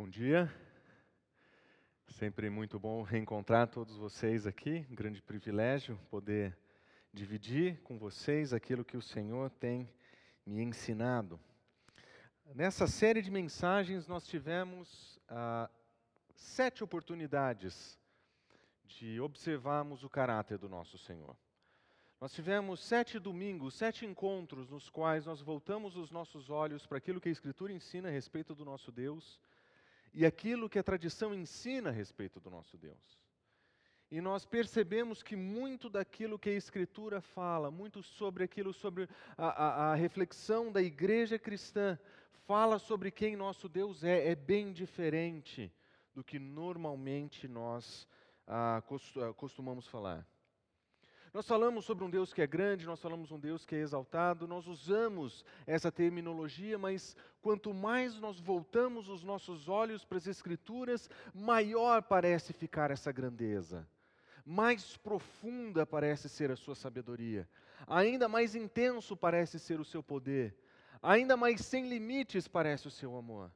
Bom dia. Sempre muito bom reencontrar todos vocês aqui. Um grande privilégio poder dividir com vocês aquilo que o Senhor tem me ensinado. Nessa série de mensagens, nós tivemos ah, sete oportunidades de observarmos o caráter do nosso Senhor. Nós tivemos sete domingos, sete encontros nos quais nós voltamos os nossos olhos para aquilo que a Escritura ensina a respeito do nosso Deus e aquilo que a tradição ensina a respeito do nosso Deus. E nós percebemos que muito daquilo que a Escritura fala, muito sobre aquilo, sobre a, a, a reflexão da igreja cristã, fala sobre quem nosso Deus é, é bem diferente do que normalmente nós ah, costumamos falar. Nós falamos sobre um Deus que é grande, nós falamos um Deus que é exaltado, nós usamos essa terminologia, mas quanto mais nós voltamos os nossos olhos para as Escrituras, maior parece ficar essa grandeza, mais profunda parece ser a sua sabedoria, ainda mais intenso parece ser o seu poder, ainda mais sem limites parece o seu amor.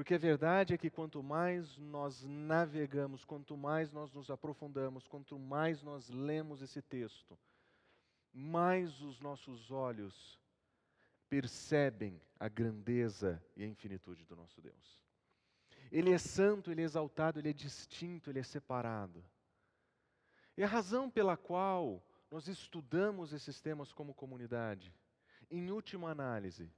Porque a verdade é que quanto mais nós navegamos, quanto mais nós nos aprofundamos, quanto mais nós lemos esse texto, mais os nossos olhos percebem a grandeza e a infinitude do nosso Deus. Ele é santo, ele é exaltado, ele é distinto, ele é separado. E a razão pela qual nós estudamos esses temas como comunidade, em última análise,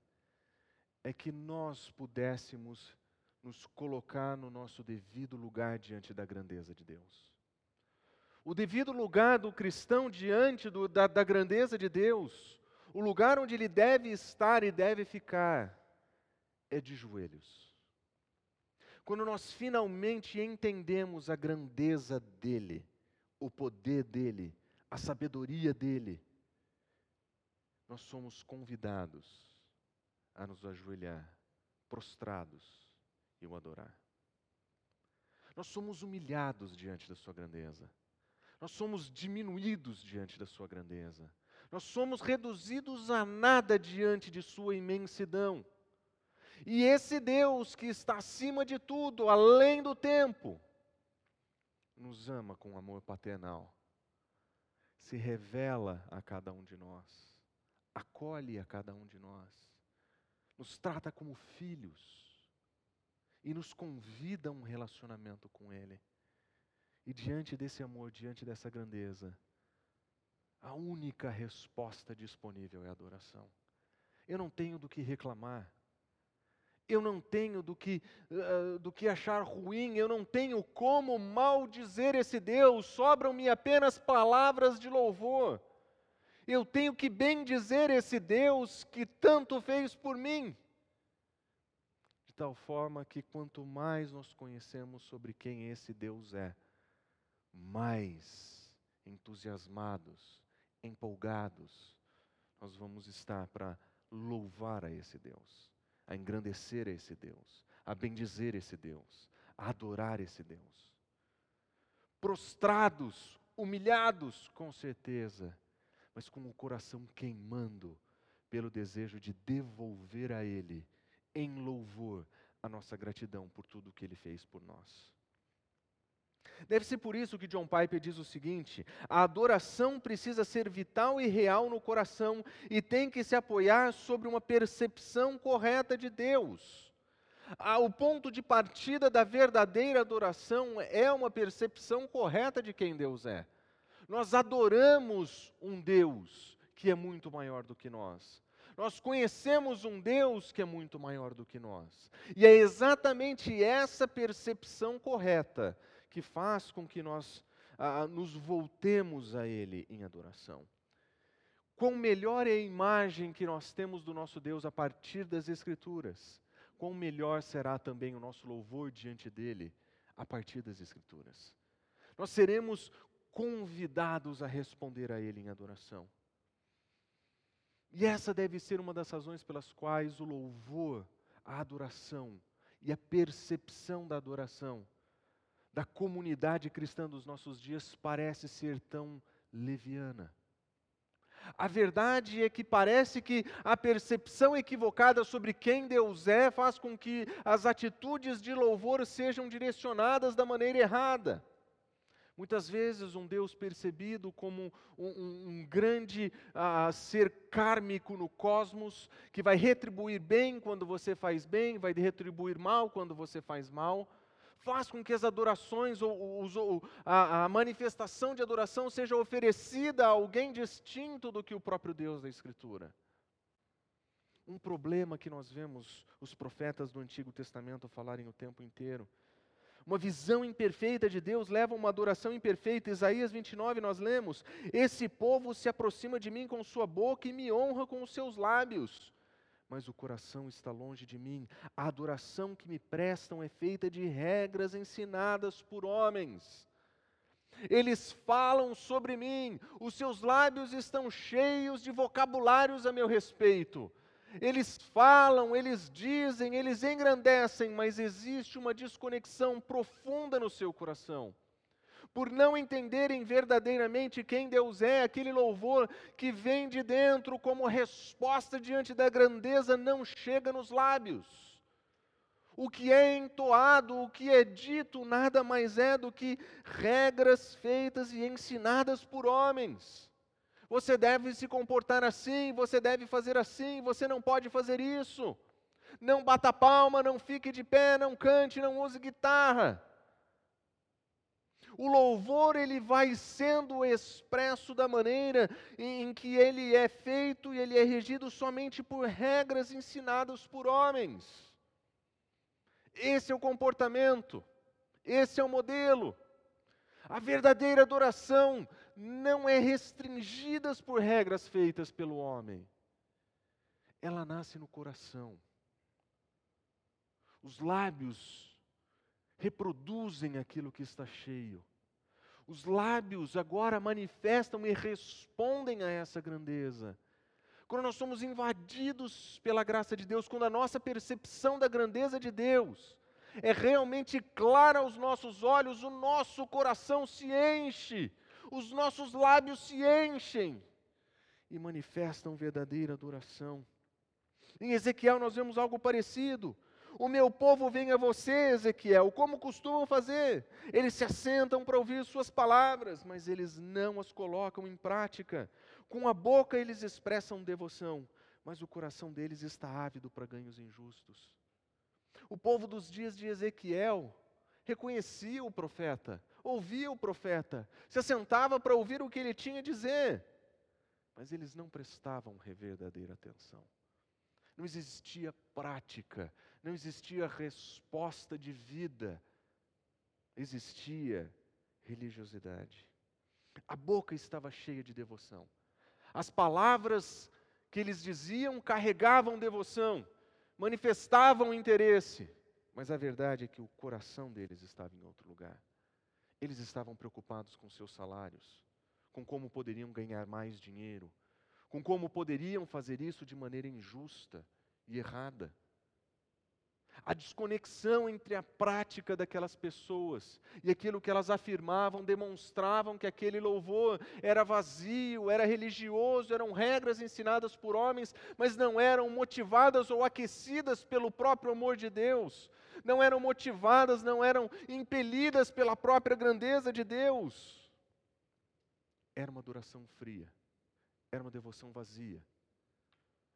é que nós pudéssemos nos colocar no nosso devido lugar diante da grandeza de Deus. O devido lugar do cristão diante do, da, da grandeza de Deus, o lugar onde ele deve estar e deve ficar, é de joelhos. Quando nós finalmente entendemos a grandeza dele, o poder dele, a sabedoria dele, nós somos convidados a nos ajoelhar, prostrados, e o adorar. Nós somos humilhados diante da Sua grandeza. Nós somos diminuídos diante da Sua grandeza. Nós somos reduzidos a nada diante de Sua imensidão. E esse Deus que está acima de tudo, além do tempo, nos ama com amor paternal, se revela a cada um de nós, acolhe a cada um de nós, nos trata como filhos e nos convida a um relacionamento com Ele. E diante desse amor, diante dessa grandeza, a única resposta disponível é adoração. Eu não tenho do que reclamar. Eu não tenho do que, uh, do que achar ruim, eu não tenho como maldizer esse Deus, sobram-me apenas palavras de louvor. Eu tenho que bem dizer esse Deus que tanto fez por mim tal forma que quanto mais nós conhecemos sobre quem esse Deus é, mais entusiasmados, empolgados, nós vamos estar para louvar a esse Deus, a engrandecer a esse Deus, a bendizer esse Deus, a adorar esse Deus. Prostrados, humilhados, com certeza, mas com o coração queimando pelo desejo de devolver a Ele em louvor a nossa gratidão por tudo o que ele fez por nós. Deve ser por isso que John Piper diz o seguinte: a adoração precisa ser vital e real no coração e tem que se apoiar sobre uma percepção correta de Deus. O ponto de partida da verdadeira adoração é uma percepção correta de quem Deus é. Nós adoramos um Deus que é muito maior do que nós. Nós conhecemos um Deus que é muito maior do que nós. E é exatamente essa percepção correta que faz com que nós ah, nos voltemos a Ele em adoração. Quão melhor é a imagem que nós temos do nosso Deus a partir das Escrituras, quão melhor será também o nosso louvor diante dele a partir das Escrituras. Nós seremos convidados a responder a Ele em adoração. E essa deve ser uma das razões pelas quais o louvor, a adoração e a percepção da adoração da comunidade cristã dos nossos dias parece ser tão leviana. A verdade é que parece que a percepção equivocada sobre quem Deus é faz com que as atitudes de louvor sejam direcionadas da maneira errada. Muitas vezes, um Deus percebido como um, um, um grande uh, ser kármico no cosmos, que vai retribuir bem quando você faz bem, vai retribuir mal quando você faz mal, faz com que as adorações ou, ou a, a manifestação de adoração seja oferecida a alguém distinto do que o próprio Deus da Escritura. Um problema que nós vemos os profetas do Antigo Testamento falarem o tempo inteiro uma visão imperfeita de Deus leva a uma adoração imperfeita. Isaías 29 nós lemos: Esse povo se aproxima de mim com sua boca e me honra com os seus lábios, mas o coração está longe de mim. A adoração que me prestam é feita de regras ensinadas por homens. Eles falam sobre mim, os seus lábios estão cheios de vocabulários a meu respeito eles falam, eles dizem, eles engrandecem, mas existe uma desconexão profunda no seu coração. Por não entenderem verdadeiramente quem Deus é, aquele louvor que vem de dentro como resposta diante da grandeza não chega nos lábios. O que é entoado, o que é dito, nada mais é do que regras feitas e ensinadas por homens você deve se comportar assim, você deve fazer assim, você não pode fazer isso. Não bata palma, não fique de pé, não cante, não use guitarra. O louvor ele vai sendo expresso da maneira em que ele é feito e ele é regido somente por regras ensinadas por homens. Esse é o comportamento, esse é o modelo. A verdadeira adoração não é restringida por regras feitas pelo homem. Ela nasce no coração. Os lábios reproduzem aquilo que está cheio. Os lábios agora manifestam e respondem a essa grandeza. Quando nós somos invadidos pela graça de Deus, quando a nossa percepção da grandeza de Deus é realmente clara aos nossos olhos, o nosso coração se enche os nossos lábios se enchem e manifestam verdadeira adoração. Em Ezequiel nós vemos algo parecido. O meu povo vem a você, Ezequiel, como costumam fazer. Eles se assentam para ouvir suas palavras, mas eles não as colocam em prática. Com a boca eles expressam devoção, mas o coração deles está ávido para ganhos injustos. O povo dos dias de Ezequiel reconhecia o profeta, ouvia o profeta, se assentava para ouvir o que ele tinha a dizer, mas eles não prestavam verdadeira atenção. Não existia prática, não existia resposta de vida, existia religiosidade. A boca estava cheia de devoção. As palavras que eles diziam carregavam devoção, manifestavam interesse, mas a verdade é que o coração deles estava em outro lugar. Eles estavam preocupados com seus salários, com como poderiam ganhar mais dinheiro, com como poderiam fazer isso de maneira injusta e errada. A desconexão entre a prática daquelas pessoas e aquilo que elas afirmavam demonstravam que aquele louvor era vazio, era religioso, eram regras ensinadas por homens, mas não eram motivadas ou aquecidas pelo próprio amor de Deus, não eram motivadas, não eram impelidas pela própria grandeza de Deus. Era uma adoração fria, era uma devoção vazia,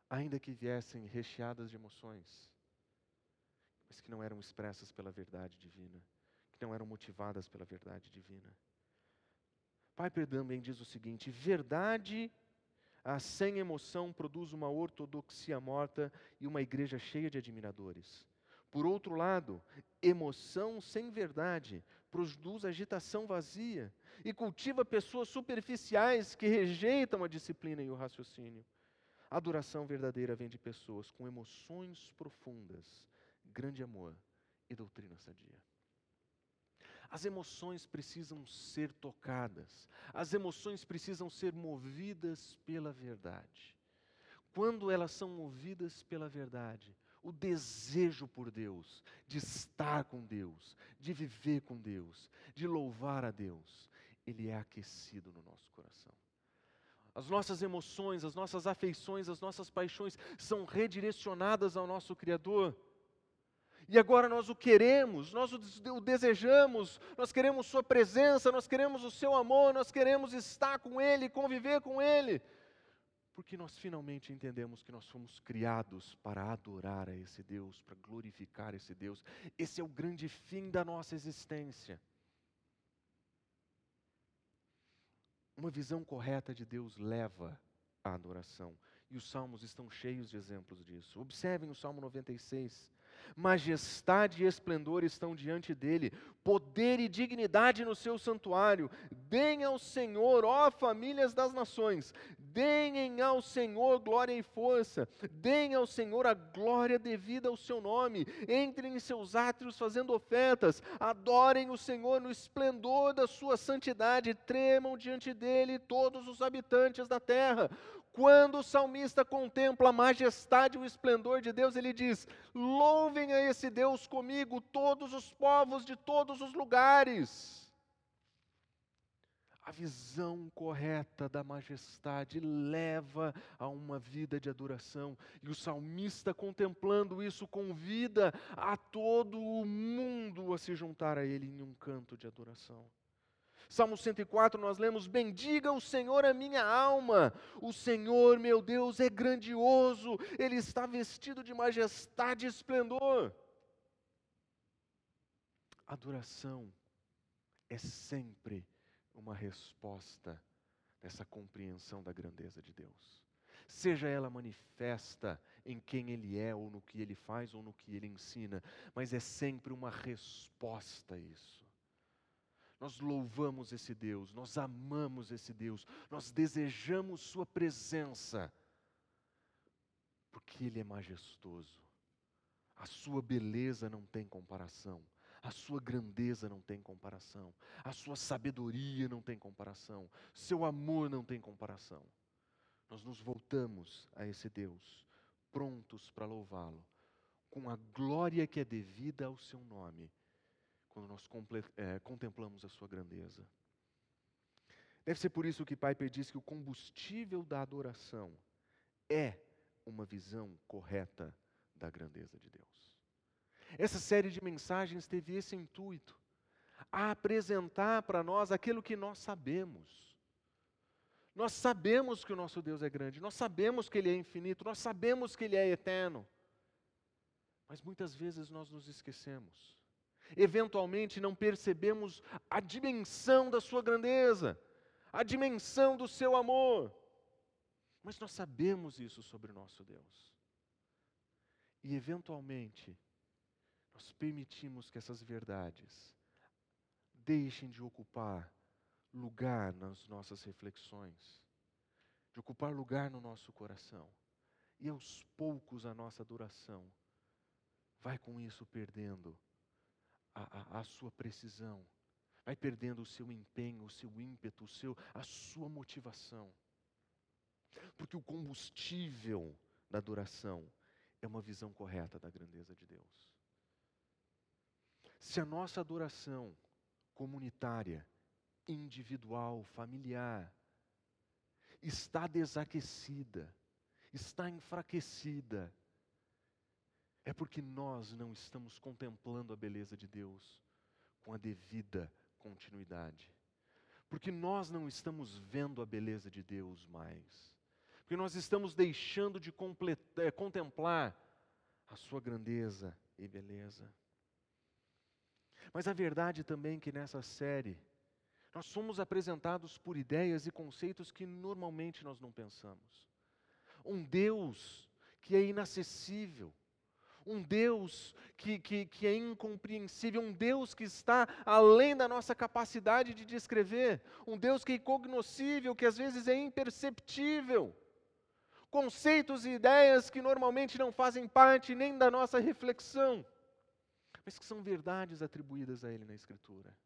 ainda que viessem recheadas de emoções, mas que não eram expressas pela verdade divina, que não eram motivadas pela verdade divina. Pai também diz o seguinte: verdade sem emoção produz uma ortodoxia morta e uma igreja cheia de admiradores. Por outro lado, emoção sem verdade produz agitação vazia e cultiva pessoas superficiais que rejeitam a disciplina e o raciocínio. A adoração verdadeira vem de pessoas com emoções profundas, grande amor e doutrina sadia. As emoções precisam ser tocadas, as emoções precisam ser movidas pela verdade. Quando elas são movidas pela verdade, o desejo por Deus, de estar com Deus, de viver com Deus, de louvar a Deus, ele é aquecido no nosso coração. as nossas emoções, as nossas afeições, as nossas paixões são redirecionadas ao nosso Criador. E agora nós o queremos, nós o desejamos, nós queremos Sua presença, nós queremos o Seu amor, nós queremos estar com Ele, conviver com Ele, porque nós finalmente entendemos que nós fomos criados para adorar a esse Deus, para glorificar esse Deus. Esse é o grande fim da nossa existência. Uma visão correta de Deus leva à adoração. E os salmos estão cheios de exemplos disso. Observem o Salmo 96 majestade e esplendor estão diante dele, poder e dignidade no seu santuário. Deem ao Senhor, ó famílias das nações, deem ao Senhor glória e força, deem ao Senhor a glória devida ao seu nome, entrem em seus átrios fazendo ofertas, adorem o Senhor no esplendor da sua santidade, tremam diante dele todos os habitantes da terra. Quando o salmista contempla a majestade e o esplendor de Deus, ele diz: Louvem a esse Deus comigo todos os povos de todos os lugares. A visão correta da majestade leva a uma vida de adoração, e o salmista, contemplando isso, convida a todo o mundo a se juntar a ele em um canto de adoração. Salmo 104 nós lemos: Bendiga o Senhor a minha alma, o Senhor meu Deus é grandioso, Ele está vestido de majestade e esplendor. Adoração é sempre uma resposta dessa compreensão da grandeza de Deus. Seja ela manifesta em quem Ele é, ou no que Ele faz, ou no que Ele ensina, mas é sempre uma resposta a isso. Nós louvamos esse Deus, nós amamos esse Deus, nós desejamos Sua presença, porque Ele é majestoso. A Sua beleza não tem comparação, a Sua grandeza não tem comparação, a Sua sabedoria não tem comparação, Seu amor não tem comparação. Nós nos voltamos a esse Deus, prontos para louvá-lo, com a glória que é devida ao Seu nome quando nós é, contemplamos a sua grandeza. Deve ser por isso que Piper diz que o combustível da adoração é uma visão correta da grandeza de Deus. Essa série de mensagens teve esse intuito, a apresentar para nós aquilo que nós sabemos. Nós sabemos que o nosso Deus é grande, nós sabemos que Ele é infinito, nós sabemos que Ele é eterno. Mas muitas vezes nós nos esquecemos eventualmente não percebemos a dimensão da Sua grandeza, a dimensão do Seu amor. Mas nós sabemos isso sobre o nosso Deus. E eventualmente, nós permitimos que essas verdades deixem de ocupar lugar nas nossas reflexões, de ocupar lugar no nosso coração. E aos poucos a nossa adoração vai com isso perdendo a, a, a sua precisão, vai perdendo o seu empenho, o seu ímpeto, o seu, a sua motivação. Porque o combustível da adoração é uma visão correta da grandeza de Deus. Se a nossa adoração comunitária, individual, familiar, está desaquecida, está enfraquecida, é porque nós não estamos contemplando a beleza de Deus com a devida continuidade. Porque nós não estamos vendo a beleza de Deus mais. Porque nós estamos deixando de é, contemplar a sua grandeza e beleza. Mas a verdade também é que nessa série nós somos apresentados por ideias e conceitos que normalmente nós não pensamos. Um Deus que é inacessível, um Deus que, que, que é incompreensível, um Deus que está além da nossa capacidade de descrever, um Deus que é incognoscível, que às vezes é imperceptível. Conceitos e ideias que normalmente não fazem parte nem da nossa reflexão, mas que são verdades atribuídas a Ele na Escritura.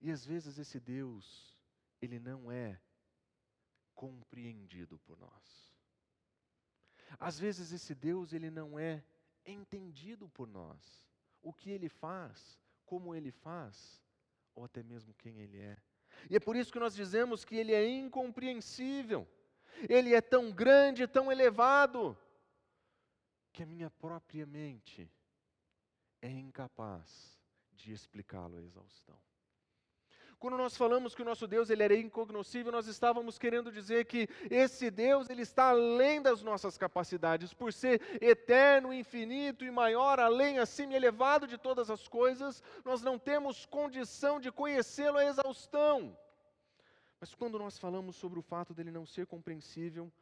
E às vezes esse Deus, ele não é compreendido por nós. Às vezes esse Deus ele não é entendido por nós. O que ele faz, como ele faz, ou até mesmo quem ele é. E é por isso que nós dizemos que ele é incompreensível. Ele é tão grande, tão elevado, que a minha própria mente é incapaz de explicá-lo à exaustão. Quando nós falamos que o nosso Deus ele era incognoscível, nós estávamos querendo dizer que esse Deus ele está além das nossas capacidades, por ser eterno, infinito e maior, além, acima e elevado de todas as coisas, nós não temos condição de conhecê-lo à exaustão. Mas quando nós falamos sobre o fato dele não ser compreensível,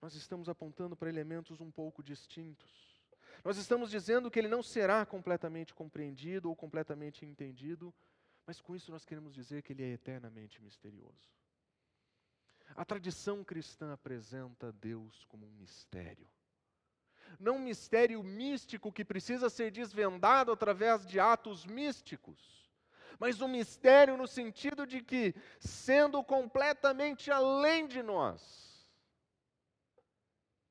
nós estamos apontando para elementos um pouco distintos. Nós estamos dizendo que ele não será completamente compreendido ou completamente entendido, mas com isso nós queremos dizer que ele é eternamente misterioso. A tradição cristã apresenta Deus como um mistério. Não um mistério místico que precisa ser desvendado através de atos místicos, mas um mistério no sentido de que, sendo completamente além de nós,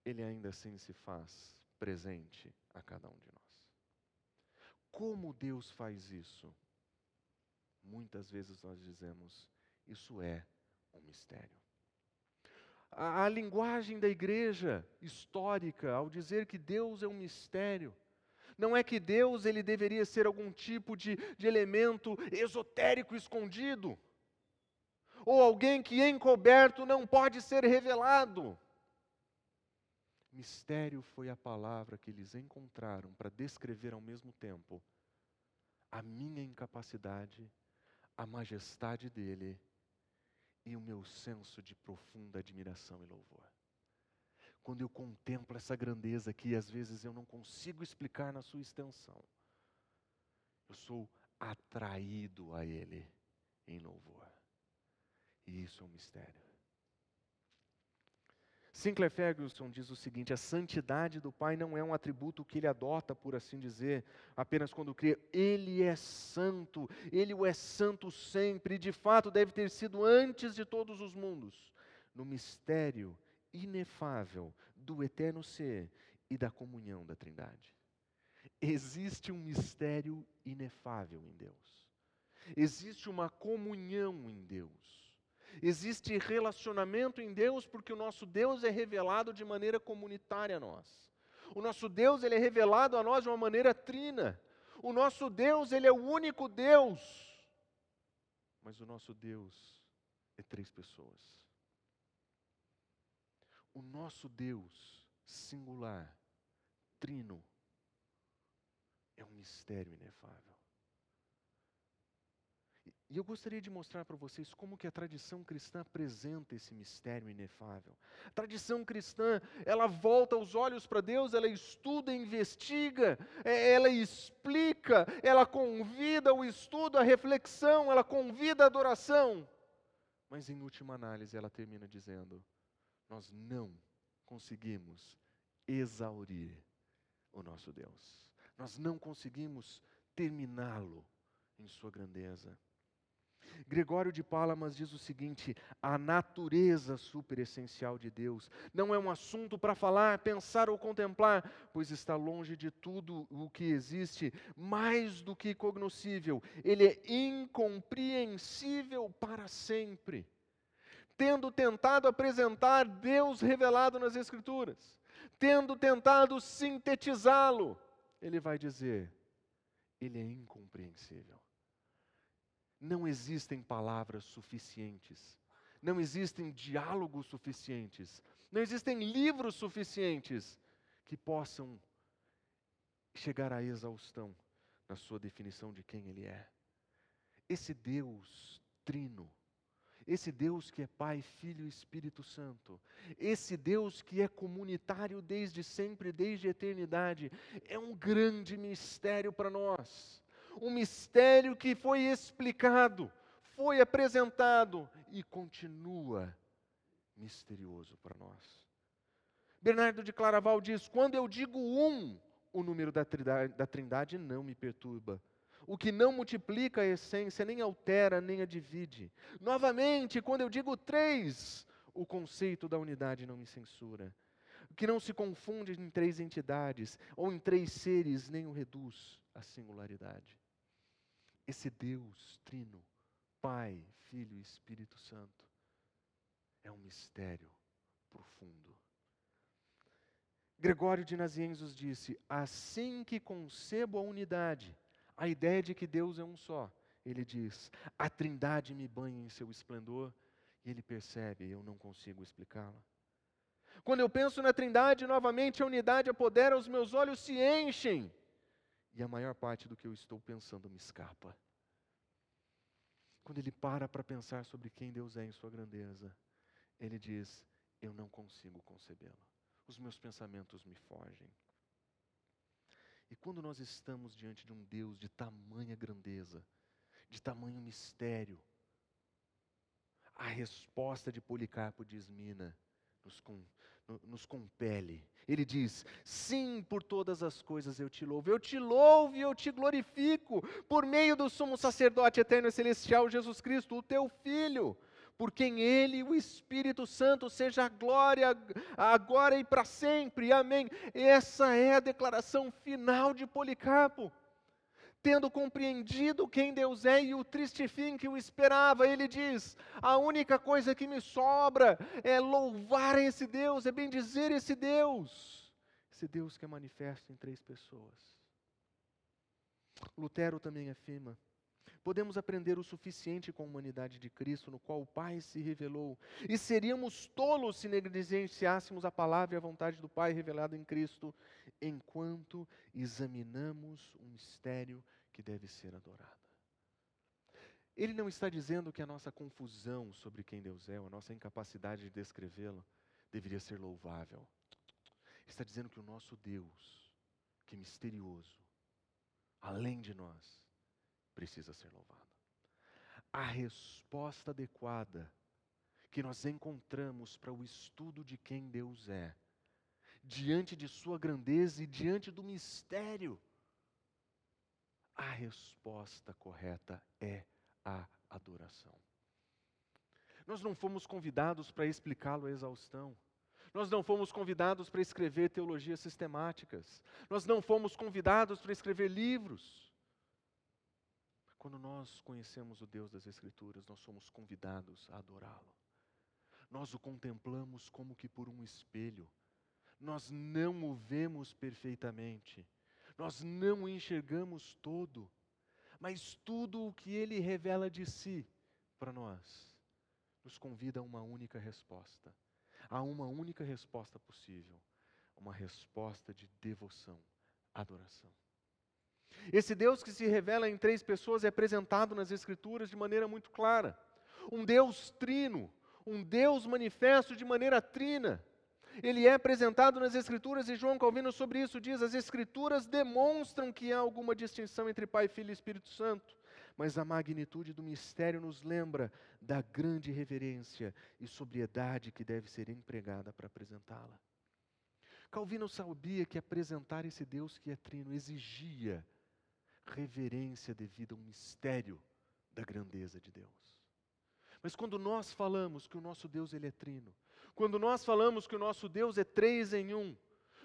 ele ainda assim se faz presente a cada um de nós. Como Deus faz isso? Muitas vezes nós dizemos, isso é um mistério. A, a, linguagem da igreja histórica, ao dizer que Deus é um mistério, não é que Deus ele deveria ser algum tipo de, de elemento esotérico escondido, ou alguém que encoberto não pode ser revelado. Mistério foi a palavra que eles encontraram para descrever ao mesmo tempo a minha incapacidade a majestade dele e o meu senso de profunda admiração e louvor. Quando eu contemplo essa grandeza que às vezes eu não consigo explicar na sua extensão, eu sou atraído a Ele em louvor. E isso é um mistério. Sinclair Ferguson diz o seguinte: a santidade do Pai não é um atributo que ele adota, por assim dizer, apenas quando crê. Ele é santo, ele o é santo sempre, e de fato deve ter sido antes de todos os mundos, no mistério inefável do eterno ser e da comunhão da Trindade. Existe um mistério inefável em Deus, existe uma comunhão em Deus. Existe relacionamento em Deus porque o nosso Deus é revelado de maneira comunitária a nós. O nosso Deus ele é revelado a nós de uma maneira trina. O nosso Deus ele é o único Deus. Mas o nosso Deus é três pessoas. O nosso Deus singular, trino, é um mistério inefável. E eu gostaria de mostrar para vocês como que a tradição cristã apresenta esse mistério inefável. A tradição cristã, ela volta os olhos para Deus, ela estuda, investiga, é, ela explica, ela convida o estudo, a reflexão, ela convida a adoração. Mas em última análise, ela termina dizendo: nós não conseguimos exaurir o nosso Deus. Nós não conseguimos terminá-lo em sua grandeza. Gregório de Palamas diz o seguinte: a natureza superessencial de Deus não é um assunto para falar, pensar ou contemplar, pois está longe de tudo o que existe, mais do que cognoscível, ele é incompreensível para sempre. Tendo tentado apresentar Deus revelado nas Escrituras, tendo tentado sintetizá-lo, ele vai dizer: ele é incompreensível. Não existem palavras suficientes, não existem diálogos suficientes, não existem livros suficientes que possam chegar à exaustão na sua definição de quem Ele é. Esse Deus trino, esse Deus que é Pai, Filho e Espírito Santo, esse Deus que é comunitário desde sempre, desde a eternidade, é um grande mistério para nós um mistério que foi explicado, foi apresentado e continua misterioso para nós. Bernardo de Claraval diz: quando eu digo um, o número da trindade, da trindade não me perturba. O que não multiplica a essência, nem altera, nem a divide. Novamente, quando eu digo três, o conceito da unidade não me censura. O que não se confunde em três entidades ou em três seres, nem o reduz à singularidade esse Deus trino, Pai, Filho e Espírito Santo é um mistério profundo. Gregório de Nazianzus disse: assim que concebo a unidade, a ideia de que Deus é um só, ele diz: a Trindade me banha em seu esplendor, e ele percebe, eu não consigo explicá-la. Quando eu penso na Trindade, novamente a unidade apodera, os meus olhos se enchem, e a maior parte do que eu estou pensando me escapa. Quando ele para para pensar sobre quem Deus é em sua grandeza, ele diz: Eu não consigo concebê-lo. Os meus pensamentos me fogem. E quando nós estamos diante de um Deus de tamanha grandeza, de tamanho mistério, a resposta de Policarpo diz Mina nos, nos compele. Ele diz: Sim, por todas as coisas eu te louvo. Eu te louvo e eu te glorifico por meio do sumo sacerdote eterno e celestial, Jesus Cristo, o teu Filho, por quem Ele, o Espírito Santo, seja a glória agora e para sempre. Amém. Essa é a declaração final de Policarpo tendo compreendido quem Deus é e o triste fim que o esperava, ele diz: a única coisa que me sobra é louvar esse Deus, é bendizer esse Deus, esse Deus que é manifesto em três pessoas. Lutero também afirma: podemos aprender o suficiente com a humanidade de Cristo, no qual o Pai se revelou, e seríamos tolos se negligenciássemos a palavra e a vontade do Pai revelada em Cristo, enquanto examinamos o mistério que deve ser adorada. Ele não está dizendo que a nossa confusão sobre quem Deus é, a nossa incapacidade de descrevê-lo, deveria ser louvável. Está dizendo que o nosso Deus, que é misterioso, além de nós, precisa ser louvado. A resposta adequada que nós encontramos para o estudo de quem Deus é, diante de Sua grandeza e diante do mistério a resposta correta é a adoração. Nós não fomos convidados para explicá-lo à exaustão. Nós não fomos convidados para escrever teologias sistemáticas. Nós não fomos convidados para escrever livros. Quando nós conhecemos o Deus das Escrituras, nós somos convidados a adorá-lo. Nós o contemplamos como que por um espelho. Nós não o vemos perfeitamente, nós não enxergamos todo, mas tudo o que ele revela de si para nós nos convida a uma única resposta, a uma única resposta possível, uma resposta de devoção, adoração. Esse Deus que se revela em três pessoas é apresentado nas Escrituras de maneira muito clara. Um Deus trino, um Deus manifesto de maneira trina ele é apresentado nas Escrituras e João Calvino sobre isso diz: as Escrituras demonstram que há alguma distinção entre Pai, Filho e Espírito Santo, mas a magnitude do mistério nos lembra da grande reverência e sobriedade que deve ser empregada para apresentá-la. Calvino sabia que apresentar esse Deus que é trino exigia reverência devido ao mistério da grandeza de Deus. Mas quando nós falamos que o nosso Deus ele é trino, quando nós falamos que o nosso Deus é três em um,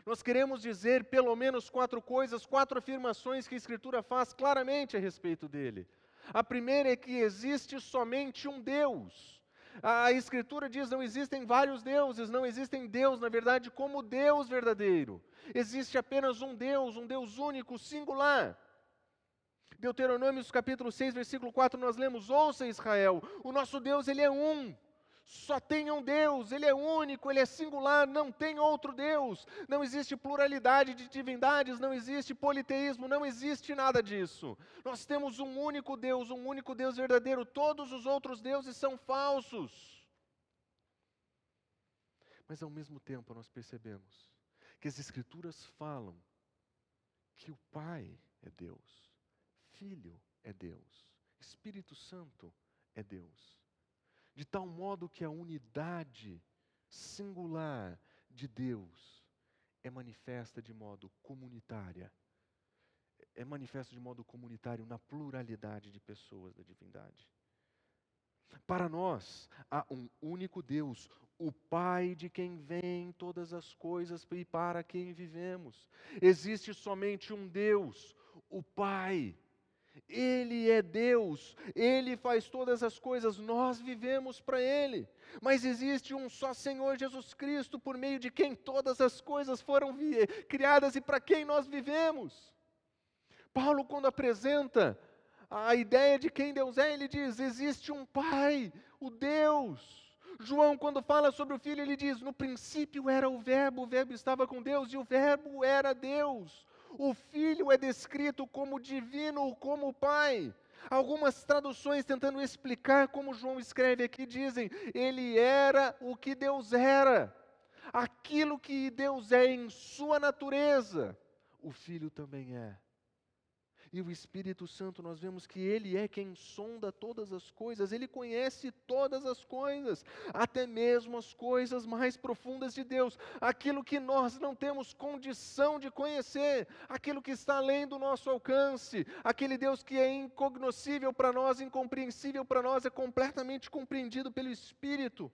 nós queremos dizer pelo menos quatro coisas, quatro afirmações que a Escritura faz claramente a respeito dele. A primeira é que existe somente um Deus. A Escritura diz: não existem vários deuses, não existem Deus, na verdade, como Deus verdadeiro. Existe apenas um Deus, um Deus único, singular. Deuteronômio capítulo 6, versículo 4, nós lemos: Ouça Israel, o nosso Deus, ele é um. Só tem um Deus, Ele é único, Ele é singular, não tem outro Deus. Não existe pluralidade de divindades, não existe politeísmo, não existe nada disso. Nós temos um único Deus, um único Deus verdadeiro. Todos os outros deuses são falsos. Mas ao mesmo tempo nós percebemos que as Escrituras falam que o Pai é Deus, Filho é Deus, Espírito Santo é Deus de tal modo que a unidade singular de Deus é manifesta de modo comunitária, é manifesta de modo comunitário na pluralidade de pessoas da divindade. Para nós, há um único Deus, o Pai de quem vêm todas as coisas e para quem vivemos. Existe somente um Deus, o Pai Ele é Deus, Ele faz todas as coisas, nós vivemos para Ele. Mas existe um só Senhor Jesus Cristo, por meio de quem todas as coisas foram criadas e para quem nós vivemos. Paulo, quando apresenta a ideia de quem Deus é, ele diz: existe um Pai, o Deus. João, quando fala sobre o Filho, ele diz: no princípio era o Verbo, o Verbo estava com Deus e o Verbo era Deus. O Filho é descrito como divino, como Pai. Algumas traduções tentando explicar como João escreve aqui dizem: ele era o que Deus era. Aquilo que Deus é em sua natureza, o Filho também é. E o Espírito Santo, nós vemos que Ele é quem sonda todas as coisas, Ele conhece todas as coisas, até mesmo as coisas mais profundas de Deus, aquilo que nós não temos condição de conhecer, aquilo que está além do nosso alcance, aquele Deus que é incognoscível para nós, incompreensível para nós, é completamente compreendido pelo Espírito.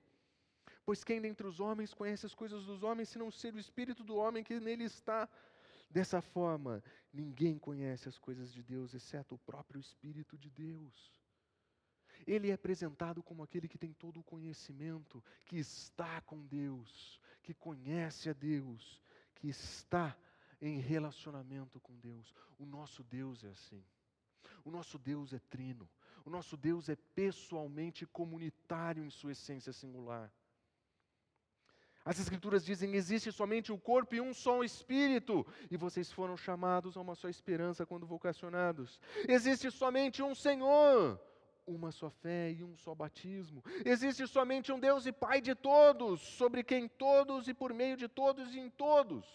Pois quem dentre os homens conhece as coisas dos homens, se não ser o Espírito do homem que nele está? Dessa forma, ninguém conhece as coisas de Deus exceto o próprio Espírito de Deus. Ele é apresentado como aquele que tem todo o conhecimento, que está com Deus, que conhece a Deus, que está em relacionamento com Deus. O nosso Deus é assim. O nosso Deus é trino. O nosso Deus é pessoalmente comunitário em sua essência singular. As Escrituras dizem: existe somente o corpo e um só espírito, e vocês foram chamados a uma só esperança quando vocacionados. Existe somente um Senhor, uma só fé e um só batismo. Existe somente um Deus e Pai de todos, sobre quem todos e por meio de todos e em todos.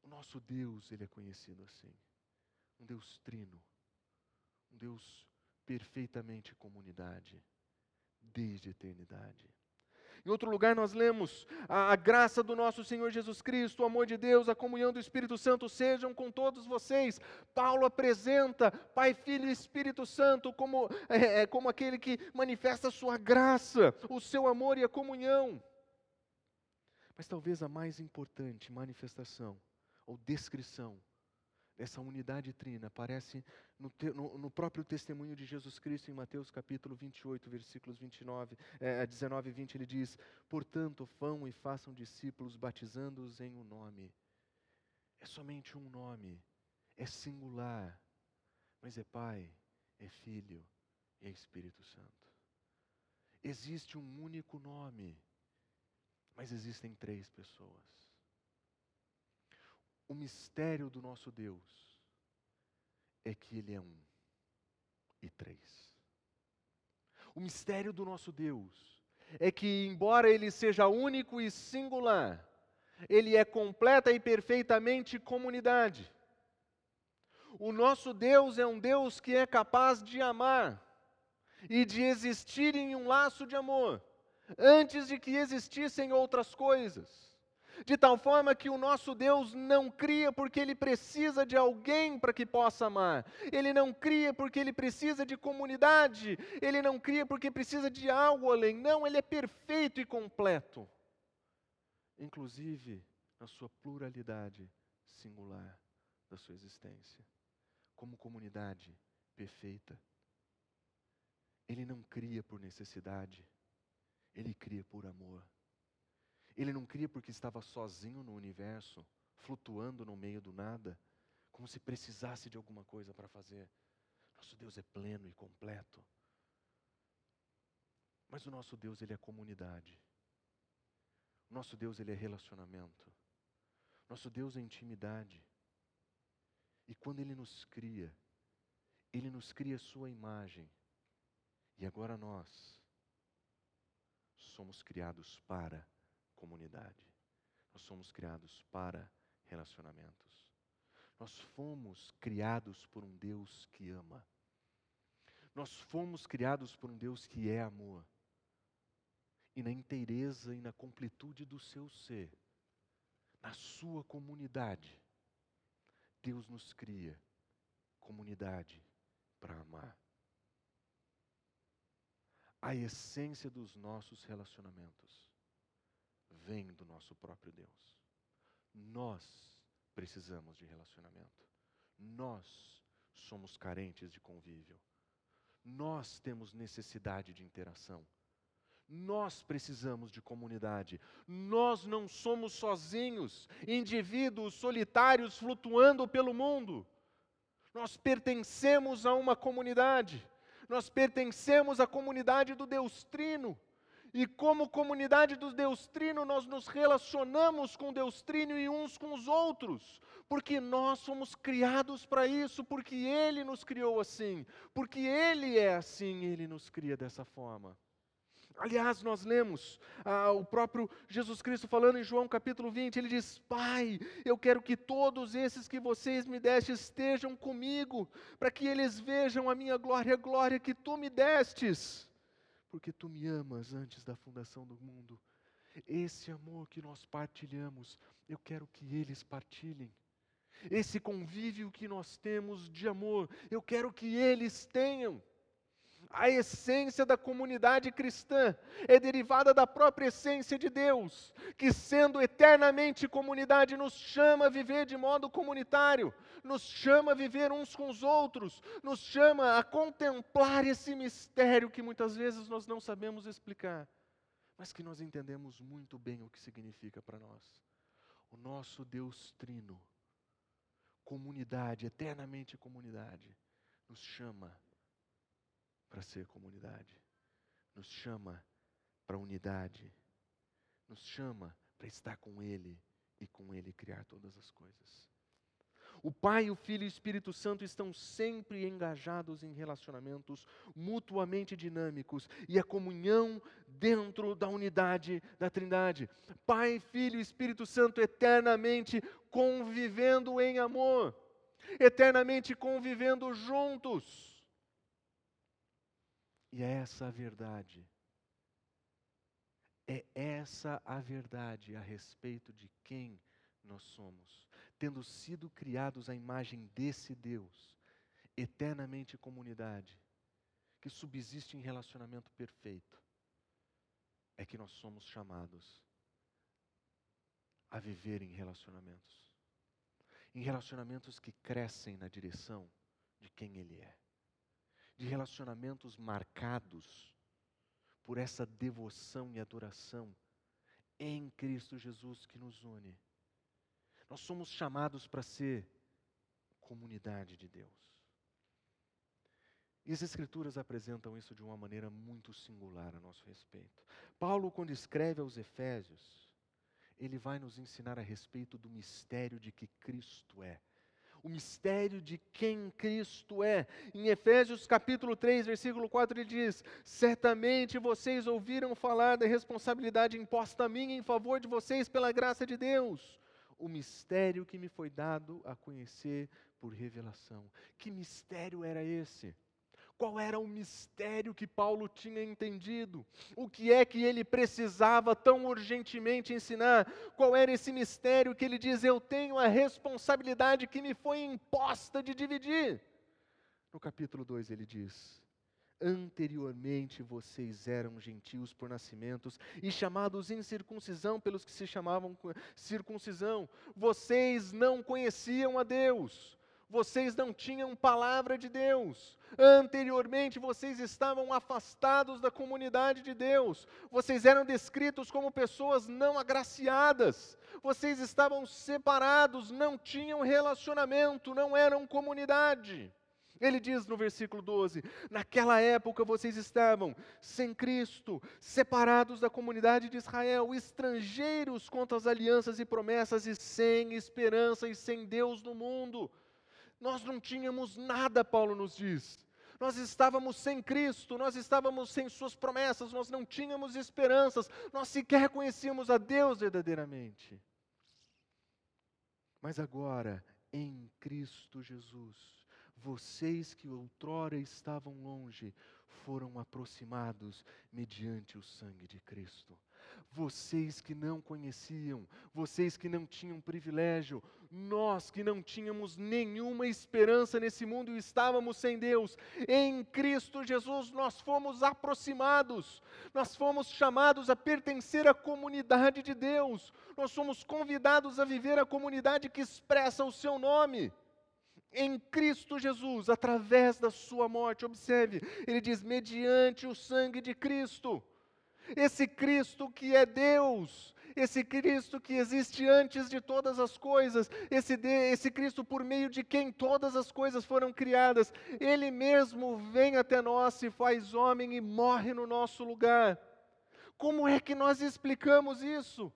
O nosso Deus, ele é conhecido assim. Um Deus trino, um Deus perfeitamente comunidade, desde a eternidade. Em outro lugar, nós lemos: a, a, graça do nosso Senhor Jesus Cristo, o amor de Deus, a comunhão do Espírito Santo sejam com todos vocês. Paulo apresenta Pai, Filho e Espírito Santo como, é, é, como aquele que manifesta a sua graça, o seu amor e a comunhão. Mas talvez a mais importante manifestação ou descrição essa unidade trina aparece no, no, no, próprio testemunho de Jesus Cristo em Mateus capítulo 28, versículos 29, é, 19 e 20, ele diz: Portanto, vão e façam discípulos, batizando-os em um nome. É somente um nome, é singular, mas é Pai, é Filho e é Espírito Santo. Existe um único nome, mas existem três pessoas o mistério do nosso Deus é que Ele é um e três. O mistério do nosso Deus é que, embora Ele seja único e singular, Ele é completa e perfeitamente comunidade. O nosso Deus é um Deus que é capaz de amar e de existir em um laço de amor, antes de que existissem outras coisas de tal forma que o nosso Deus não cria porque ele precisa de alguém para que possa amar, ele não cria porque ele precisa de comunidade, ele não cria porque precisa de algo além, não, ele é perfeito e completo, inclusive na sua pluralidade singular da sua existência, como comunidade perfeita. Ele não cria por necessidade, ele cria por amor. Ele não cria porque estava sozinho no universo, flutuando no meio do nada, como se precisasse de alguma coisa para fazer. Nosso Deus é pleno e completo. Mas o nosso Deus, ele é comunidade. O nosso Deus, ele é relacionamento. Nosso Deus é intimidade. E quando ele nos cria, ele nos cria a sua imagem. E agora nós somos criados para comunidade. Nós somos criados para relacionamentos. Nós fomos criados por um Deus que ama. Nós fomos criados por um Deus que é amor. E na inteireza e na completude do seu ser, na sua comunidade, Deus nos cria comunidade para amar. A essência dos nossos relacionamentos vem do nosso próprio Deus. Nós precisamos de relacionamento. Nós somos carentes de convívio. Nós temos necessidade de interação. Nós precisamos de comunidade. Nós não somos sozinhos, indivíduos solitários flutuando pelo mundo. Nós pertencemos a uma comunidade. Nós pertencemos à comunidade do Deus Trino. E como comunidade do Deus Trino, nós nos relacionamos com Deus Trino e uns com os outros, porque nós fomos criados para isso, porque Ele nos criou assim, porque Ele é assim, Ele nos cria dessa forma. Aliás, nós lemos ah, o próprio Jesus Cristo falando em João capítulo 20, ele diz: Pai, eu quero que todos esses que vocês me deste estejam comigo, para que eles vejam a minha glória, a glória que tu me destes, porque tu me amas antes da fundação do mundo. Esse amor que nós partilhamos, eu quero que eles partilhem. Esse convívio que nós temos de amor, eu quero que eles tenham. A essência da comunidade cristã é derivada da própria essência de Deus, que, sendo eternamente comunidade, nos chama a viver de modo comunitário, nos chama a viver uns com os outros, nos chama a contemplar esse mistério que muitas vezes nós não sabemos explicar, mas que nós entendemos muito bem o que significa para nós. O nosso Deus Trino, comunidade, eternamente comunidade, nos chama para ser comunidade, nos chama para unidade, nos chama para estar com Ele e com Ele criar todas as coisas. O Pai, o Filho e o Espírito Santo estão sempre engajados em relacionamentos mutuamente dinâmicos e a comunhão dentro da unidade da Trindade. Pai, Filho e Espírito Santo eternamente convivendo em amor, eternamente convivendo juntos. E é essa a verdade. É essa a verdade a respeito de quem nós somos. Tendo sido criados à imagem desse Deus, eternamente comunidade, que subsiste em relacionamento perfeito, é que nós somos chamados a viver em relacionamentos. Em relacionamentos que crescem na direção de quem Ele é de relacionamentos marcados por essa devoção e adoração em Cristo Jesus que nos une. Nós somos chamados para ser comunidade de Deus. E as Escrituras apresentam isso de uma maneira muito singular a nosso respeito. Paulo, quando escreve aos Efésios, ele vai nos ensinar a respeito do mistério de que Cristo é o mistério de quem Cristo é. Em Efésios capítulo 3, versículo 4, ele diz: Certamente vocês ouviram falar da responsabilidade imposta a mim em favor de vocês pela graça de Deus. O mistério que me foi dado a conhecer por revelação. Que mistério era esse? Qual era o mistério que Paulo tinha entendido? O que é que ele precisava tão urgentemente ensinar? Qual era esse mistério que ele diz: Eu tenho a responsabilidade que me foi imposta de dividir? No capítulo 2 ele diz: Anteriormente vocês eram gentios por nascimentos e chamados incircuncisão pelos que se chamavam circuncisão. Vocês não conheciam a Deus, vocês não tinham palavra de Deus Anteriormente vocês estavam afastados da comunidade de Deus, vocês eram descritos como pessoas não agraciadas, vocês estavam separados, não tinham relacionamento, não eram comunidade. Ele diz no versículo 12: Naquela época vocês estavam sem Cristo, separados da comunidade de Israel, estrangeiros contra as alianças e promessas, e sem esperança e sem Deus no mundo. Nós não tínhamos nada, Paulo nos diz. Nós estávamos sem Cristo, nós estávamos sem Suas promessas, nós não tínhamos esperanças, nós sequer conhecíamos a Deus verdadeiramente. Mas agora, em Cristo Jesus, vocês que outrora estavam longe, foram aproximados mediante o sangue de Cristo vocês que não conheciam, vocês que não tinham privilégio, nós que não tínhamos nenhuma esperança nesse mundo e estávamos sem Deus, em Cristo Jesus nós fomos aproximados, nós fomos chamados a pertencer à comunidade de Deus, nós somos convidados a viver a comunidade que expressa o seu nome. em Cristo Jesus, através da sua morte. Observe, ele diz: mediante o sangue de Cristo. Esse Cristo que é Deus, esse Cristo que existe antes de todas as coisas, esse, de, esse Cristo por meio de quem todas as coisas foram criadas, Ele mesmo vem até nós, se faz homem e morre no nosso lugar. Como é que nós explicamos isso?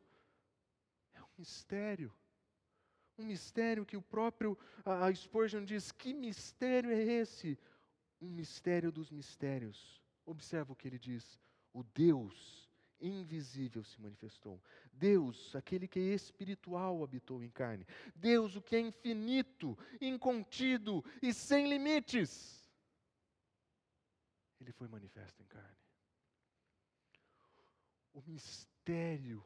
É um mistério. Um mistério que o próprio a Spurgeon diz: que mistério é esse? Um mistério dos mistérios. Observa o que ele diz: o Deus invisível se manifestou. Deus, aquele que é espiritual, habitou em carne. Deus, o que é infinito, incontido e sem limites. Ele foi manifesto em carne. O mistério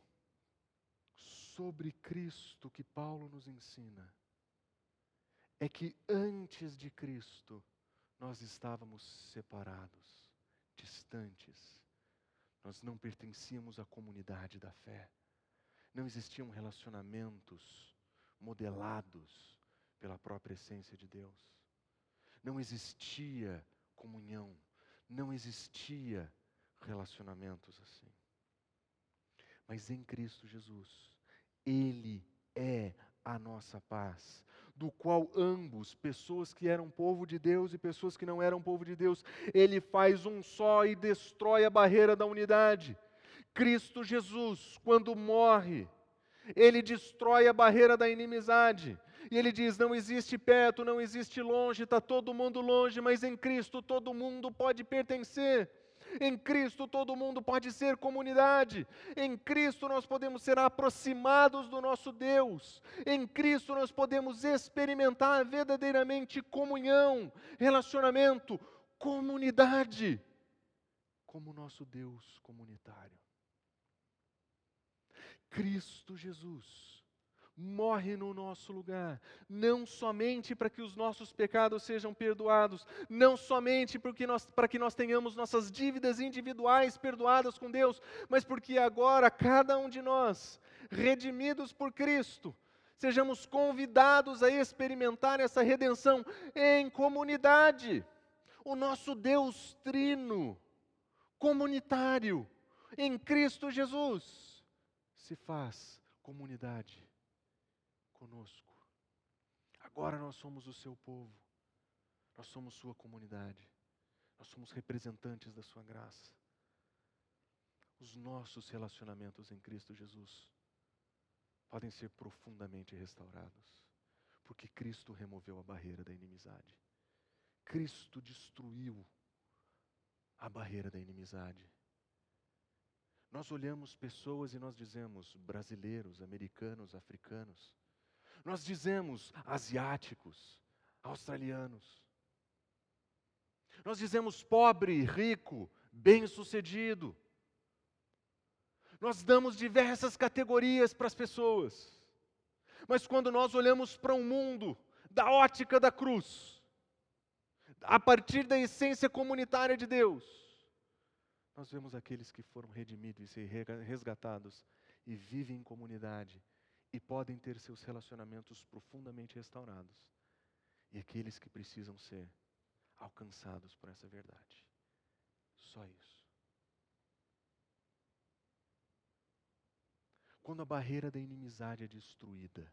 sobre Cristo que Paulo nos ensina é que antes de Cristo nós estávamos separados, distantes. Nós não pertencíamos à comunidade da fé. Não existiam relacionamentos modelados pela própria essência de Deus. Não existia comunhão, não existia relacionamentos assim. Mas em Cristo Jesus, ele é a nossa paz, do qual ambos, pessoas que eram povo de Deus e pessoas que não eram povo de Deus, ele faz um só e destrói a barreira da unidade. Cristo Jesus, quando morre, ele destrói a barreira da inimizade. E ele diz: não existe perto, não existe longe, está todo mundo longe, mas em Cristo todo mundo pode pertencer. Em Cristo todo mundo pode ser comunidade. Em Cristo nós podemos ser aproximados do nosso Deus. Em Cristo nós podemos experimentar verdadeiramente comunhão, relacionamento, comunidade, como nosso Deus comunitário. Cristo Jesus morre no nosso lugar, não somente para que os nossos pecados sejam perdoados, não somente porque nós, para que nós tenhamos nossas dívidas individuais perdoadas com Deus, mas porque agora cada um de nós, redimidos por Cristo, sejamos convidados a experimentar essa redenção em comunidade. O nosso Deus trino, comunitário, em Cristo Jesus, se faz comunidade conosco. Agora nós somos o seu povo, nós somos sua comunidade, nós somos representantes da sua graça. Os nossos relacionamentos em Cristo Jesus podem ser profundamente restaurados, porque Cristo removeu a barreira da inimizade. Cristo destruiu a barreira da inimizade. Nós olhamos pessoas e nós dizemos brasileiros, americanos, africanos, nós dizemos asiáticos, australianos. Nós dizemos pobre, rico, bem-sucedido. Nós damos diversas categorias para as pessoas. Mas quando nós olhamos para um mundo da ótica da cruz, a partir da essência comunitária de Deus, nós vemos aqueles que foram redimidos e resgatados e vivem em comunidade e podem ter seus relacionamentos profundamente restaurados, e aqueles que precisam ser alcançados por essa verdade. Só isso. Quando a barreira da inimizade é destruída,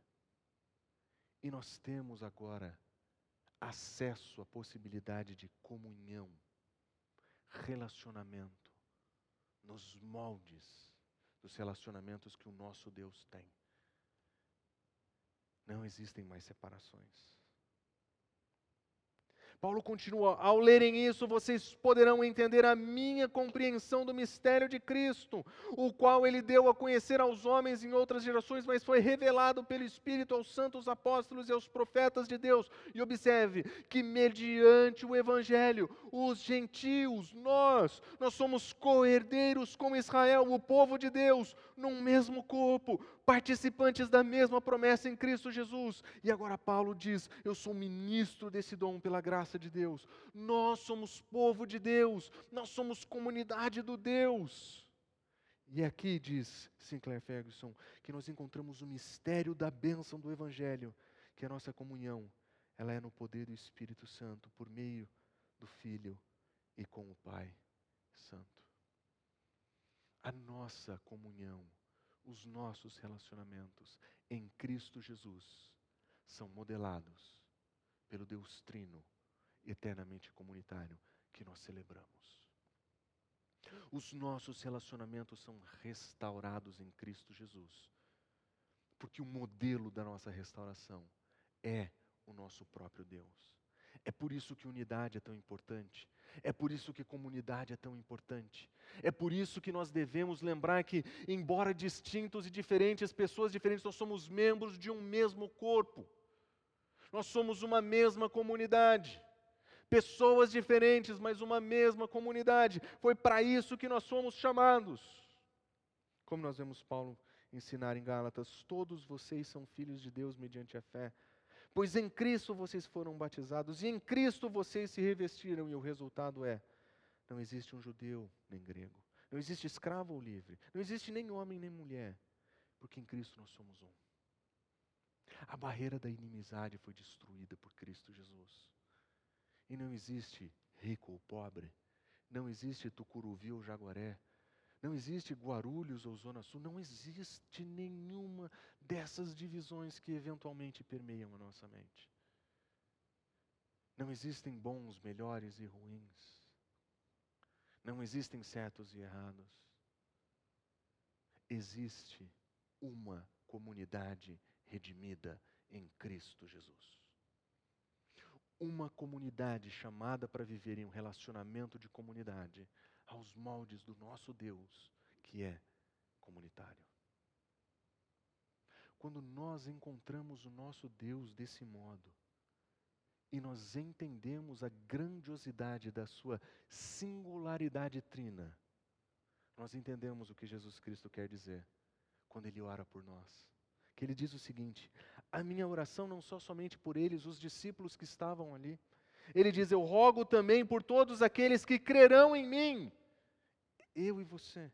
e nós temos agora acesso à possibilidade de comunhão, relacionamento, nos moldes dos relacionamentos que o nosso Deus tem. Não existem mais separações. Paulo continua: ao lerem isso, vocês poderão entender a minha compreensão do mistério de Cristo, o qual ele deu a conhecer aos homens em outras gerações, mas foi revelado pelo Espírito aos santos apóstolos e aos profetas de Deus. E observe que, mediante o Evangelho, os gentios, nós, nós somos co-herdeiros com Israel, o povo de Deus, num mesmo corpo, participantes da mesma promessa em Cristo Jesus. E agora Paulo diz: Eu sou ministro desse dom pela graça de Deus. Nós somos povo de Deus, nós somos comunidade do Deus. E aqui diz Sinclair Ferguson que nós encontramos o mistério da bênção do Evangelho, que a nossa comunhão ela é no poder do Espírito Santo, por meio do Filho e com o Pai Santo. A nossa comunhão, os nossos relacionamentos em Cristo Jesus são modelados pelo Deus Trino, eternamente comunitário, que nós celebramos. Os nossos relacionamentos são restaurados em Cristo Jesus, porque o modelo da nossa restauração é o nosso próprio Deus. É por isso que unidade é tão importante. É por isso que comunidade é tão importante. É por isso que nós devemos lembrar que, embora distintos e diferentes, pessoas diferentes, nós somos membros de um mesmo corpo. Nós somos uma mesma comunidade. Pessoas diferentes, mas uma mesma comunidade. Foi para isso que nós fomos chamados. Como nós vemos Paulo ensinar em Gálatas: todos vocês são filhos de Deus mediante a fé. Pois em Cristo vocês foram batizados e em Cristo vocês se revestiram, e o resultado é: não existe um judeu nem grego, não existe escravo ou livre, não existe nem homem nem mulher, porque em Cristo nós somos um. A barreira da inimizade foi destruída por Cristo Jesus. E não existe rico ou pobre, não existe Tucuruvi ou Jaguaré, não existe Guarulhos ou Zona Sul, não existe nenhuma dessas divisões que eventualmente permeiam a nossa mente. Não existem bons, melhores e ruins. Não existem certos e errados. Existe uma comunidade redimida em Cristo Jesus. Uma comunidade chamada para viver em um relacionamento de comunidade aos moldes do nosso Deus, que é comunitário. Quando nós encontramos o nosso Deus desse modo, e nós entendemos a grandiosidade da sua singularidade trina, nós entendemos o que Jesus Cristo quer dizer quando ele ora por nós que ele diz o seguinte: a minha oração não só somente por eles, os discípulos que estavam ali. Ele diz: Eu rogo também por todos aqueles que crerão em mim, eu e você,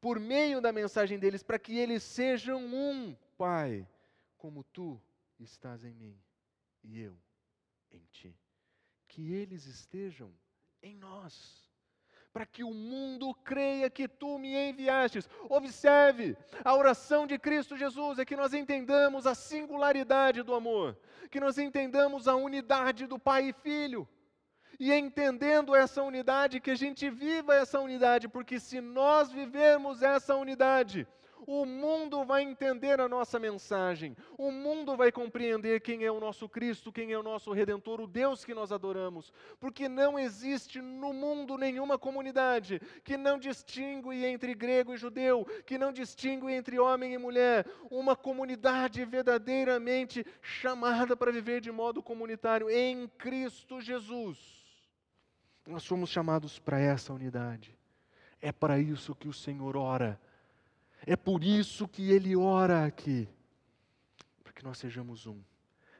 por meio da mensagem deles, para que eles sejam um, Pai, como tu estás em mim e eu em ti. Que eles estejam em nós para que o mundo creia que tu me enviastes. Observe, a oração de Cristo Jesus é que nós entendamos a singularidade do amor, que nós entendamos a unidade do Pai e Filho. E entendendo essa unidade, que a gente viva essa unidade, porque se nós vivermos essa unidade, o mundo vai entender a nossa mensagem, o mundo vai compreender quem é o nosso Cristo, quem é o nosso Redentor, o Deus que nós adoramos, porque não existe no mundo nenhuma comunidade que não distingue entre grego e judeu, que não distingue entre homem e mulher, uma comunidade verdadeiramente chamada para viver de modo comunitário em Cristo Jesus. Nós somos chamados para essa unidade. É para isso que o Senhor ora é por isso que ele ora aqui, para que nós sejamos um,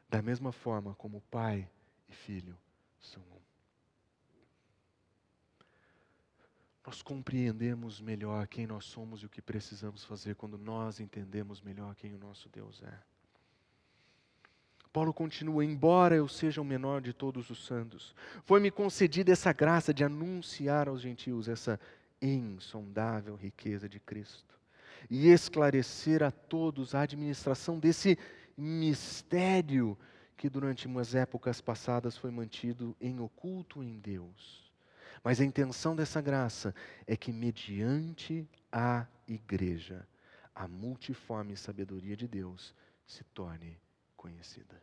da mesma forma como Pai e Filho são um. Nós compreendemos melhor quem nós somos e o que precisamos fazer quando nós entendemos melhor quem o nosso Deus é. Paulo continua: Embora eu seja o menor de todos os santos, foi-me concedida essa graça de anunciar aos gentios essa insondável riqueza de Cristo e esclarecer a todos a administração desse mistério que durante umas épocas passadas foi mantido em oculto em Deus. Mas a intenção dessa graça é que, mediante a igreja, a multiforme sabedoria de Deus se torne conhecida.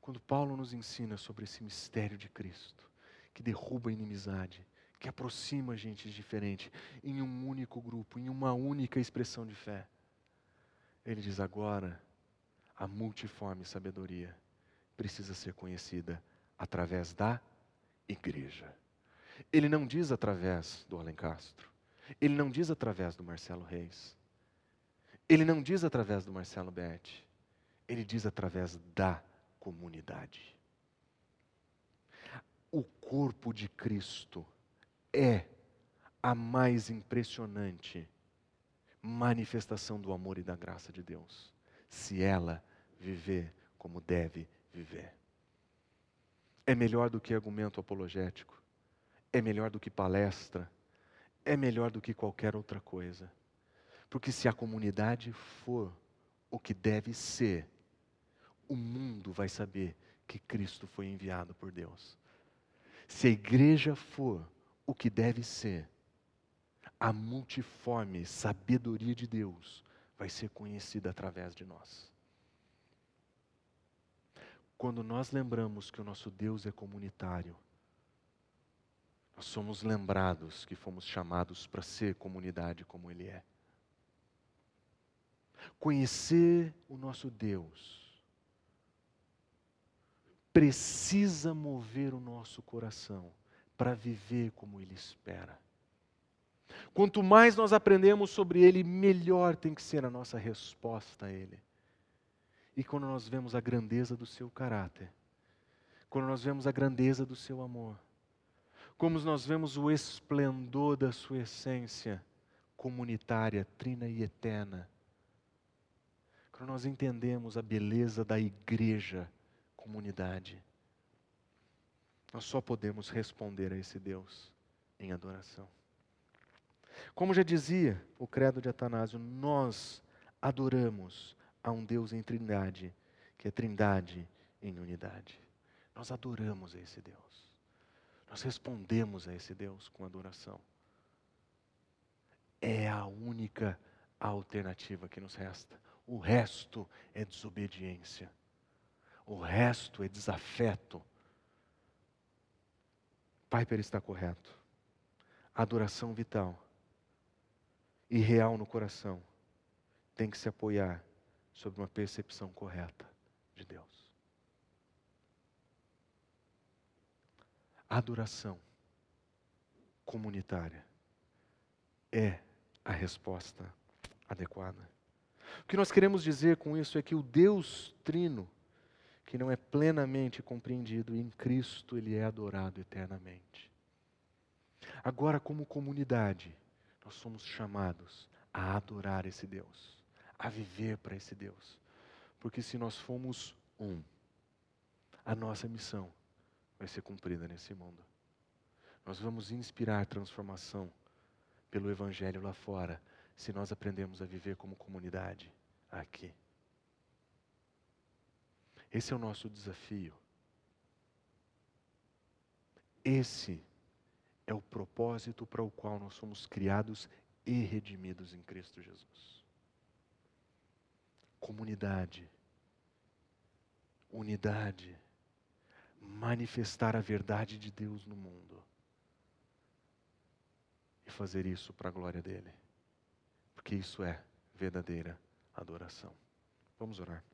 Quando Paulo nos ensina sobre esse mistério de Cristo, que derruba a inimizade, que aproxima gente diferente em um único grupo, em uma única expressão de fé. Ele diz agora, a multiforme sabedoria precisa ser conhecida através da igreja. Ele não diz através do Alencastro. Ele não diz através do Marcelo Reis. Ele não diz através do Marcelo Betti. Ele diz através da comunidade. O corpo de Cristo é a mais impressionante manifestação do amor e da graça de Deus, se ela viver como deve viver. É melhor do que argumento apologético, é melhor do que palestra, é melhor do que qualquer outra coisa. Porque se a comunidade for o que deve ser, o mundo vai saber que Cristo foi enviado por Deus. Se a igreja for o que deve ser, a multiforme sabedoria de Deus vai ser conhecida através de nós. Quando nós lembramos que o nosso Deus é comunitário, nós somos lembrados que fomos chamados para ser comunidade como Ele é. Conhecer o nosso Deus precisa mover o nosso coração para viver como Ele espera. Quanto mais nós aprendemos sobre Ele, melhor tem que ser a nossa resposta a Ele. E quando nós vemos a grandeza do Seu caráter, quando nós vemos a grandeza do Seu amor, como nós vemos o esplendor da Sua essência comunitária, trina e eterna, quando nós entendemos a beleza da igreja, comunidade. Nós só podemos responder a esse Deus em adoração. Como já dizia o credo de Atanásio, nós adoramos a um Deus em trindade, que é trindade em unidade. Nós adoramos a esse Deus. Nós respondemos a esse Deus com adoração. É a única alternativa que nos resta. O resto é desobediência. O resto é desafeto. Piper está correto. adoração vital e real no coração tem que se apoiar sobre uma percepção correta de Deus. adoração comunitária é a resposta adequada. O que nós queremos dizer com isso é que o Deus Trino que não é plenamente compreendido, e em Cristo ele é adorado eternamente. Agora, como comunidade, nós somos chamados a adorar esse Deus, a viver para esse Deus. Porque se nós formos um, a nossa missão vai ser cumprida nesse mundo. Nós vamos inspirar transformação pelo Evangelho lá fora, se nós aprendemos a viver como comunidade aqui. Esse é o nosso desafio. Esse é o propósito para o qual nós somos criados e redimidos em Cristo Jesus. Comunidade, unidade, manifestar a verdade de Deus no mundo e fazer isso para a glória dele, porque isso é verdadeira adoração. Vamos orar.